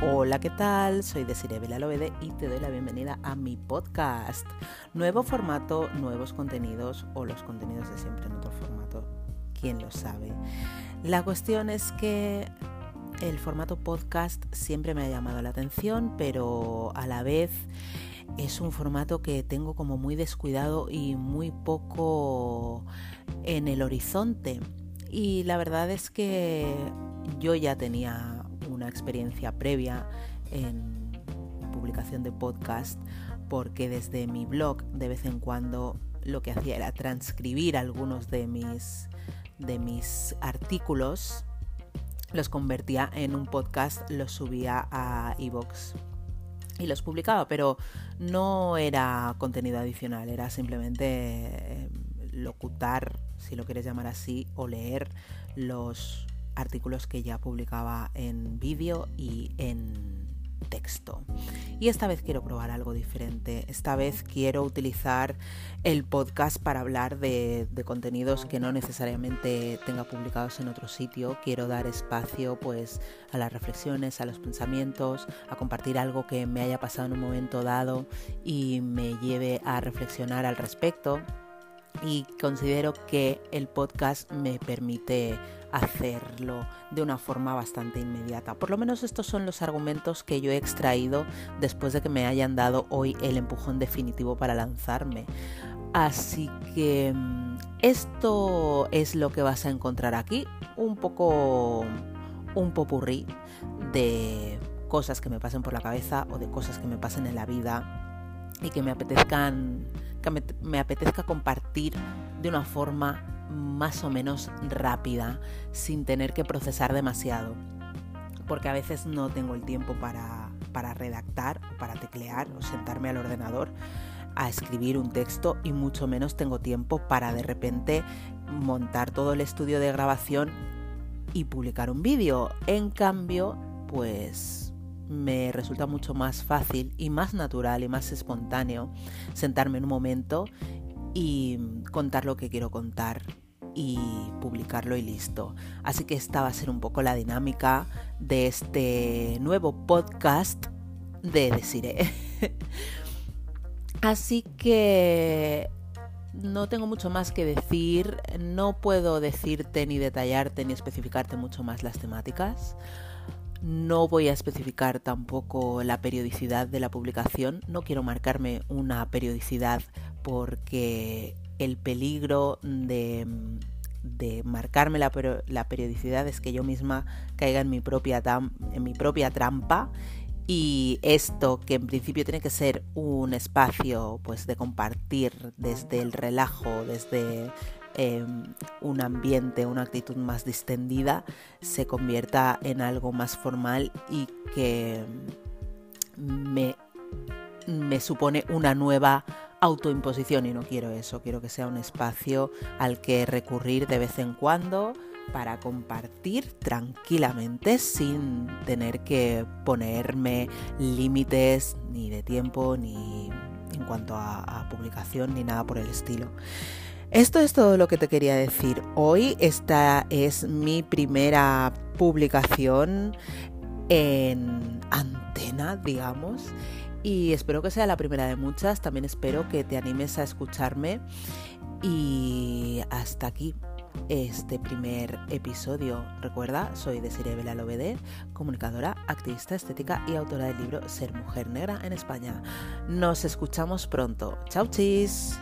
Hola, ¿qué tal? Soy Desiree Belalobede y te doy la bienvenida a mi podcast. Nuevo formato, nuevos contenidos o los contenidos de siempre en otro formato. ¿Quién lo sabe? La cuestión es que el formato podcast siempre me ha llamado la atención, pero a la vez es un formato que tengo como muy descuidado y muy poco en el horizonte. Y la verdad es que yo ya tenía experiencia previa en publicación de podcast porque desde mi blog de vez en cuando lo que hacía era transcribir algunos de mis, de mis artículos, los convertía en un podcast, los subía a iVoox y los publicaba, pero no era contenido adicional, era simplemente eh, locutar, si lo quieres llamar así, o leer los artículos que ya publicaba en vídeo y en texto. Y esta vez quiero probar algo diferente. Esta vez quiero utilizar el podcast para hablar de, contenidos que no necesariamente tenga publicados en otro sitio. Quiero dar espacio pues a las reflexiones, a los pensamientos, a compartir algo que me haya pasado en un momento dado y me lleve a reflexionar al respecto. Y considero que el podcast me permite hacerlo de una forma bastante inmediata. Por lo menos estos son los argumentos que yo he extraído después de que me hayan dado hoy el empujón definitivo para lanzarme. Así que mm, esto es lo que vas a encontrar aquí, un poco un popurrí de cosas que me pasen por la cabeza o de cosas que me pasen en la vida y que me apetezcan que me, me apetezca compartir de una forma más o menos rápida, sin tener que procesar demasiado. Porque a veces no tengo el tiempo para, para redactar para teclear o sentarme al ordenador a escribir un texto y mucho menos tengo tiempo para de repente montar todo el estudio de grabación y publicar un vídeo. En cambio, pues me resulta mucho más fácil y más natural y más espontáneo sentarme en un momento y contar lo que quiero contar y publicarlo y listo. Así que esta va a ser un poco la dinámica de este nuevo podcast de Desiree. Así que no tengo mucho más que decir, no puedo decirte ni detallarte ni especificarte mucho más las temáticas. No voy a especificar tampoco la periodicidad de la publicación, no quiero marcarme una periodicidad porque el peligro de, de marcarme la, periodicidad es que yo misma caiga en mi, propia trampa y esto que en principio tiene que ser un espacio pues de compartir desde el relajo, desde eh, un ambiente, una actitud más distendida, se convierta en algo más formal y que me supone una nueva autoimposición y no quiero eso, quiero que sea un espacio al que recurrir de vez en cuando para compartir tranquilamente sin tener que ponerme límites ni de tiempo ni en cuanto a, a, publicación ni nada por el estilo. Esto es todo lo que te quería decir hoy. Esta es mi primera publicación en antena, digamos y espero que sea la primera de muchas. También espero que te animes a escucharme y hasta aquí este primer episodio. Recuerda, soy Desiree Belalobede, comunicadora, activista estética y autora del libro Ser Mujer Negra en España. Nos escuchamos pronto. Chau chis.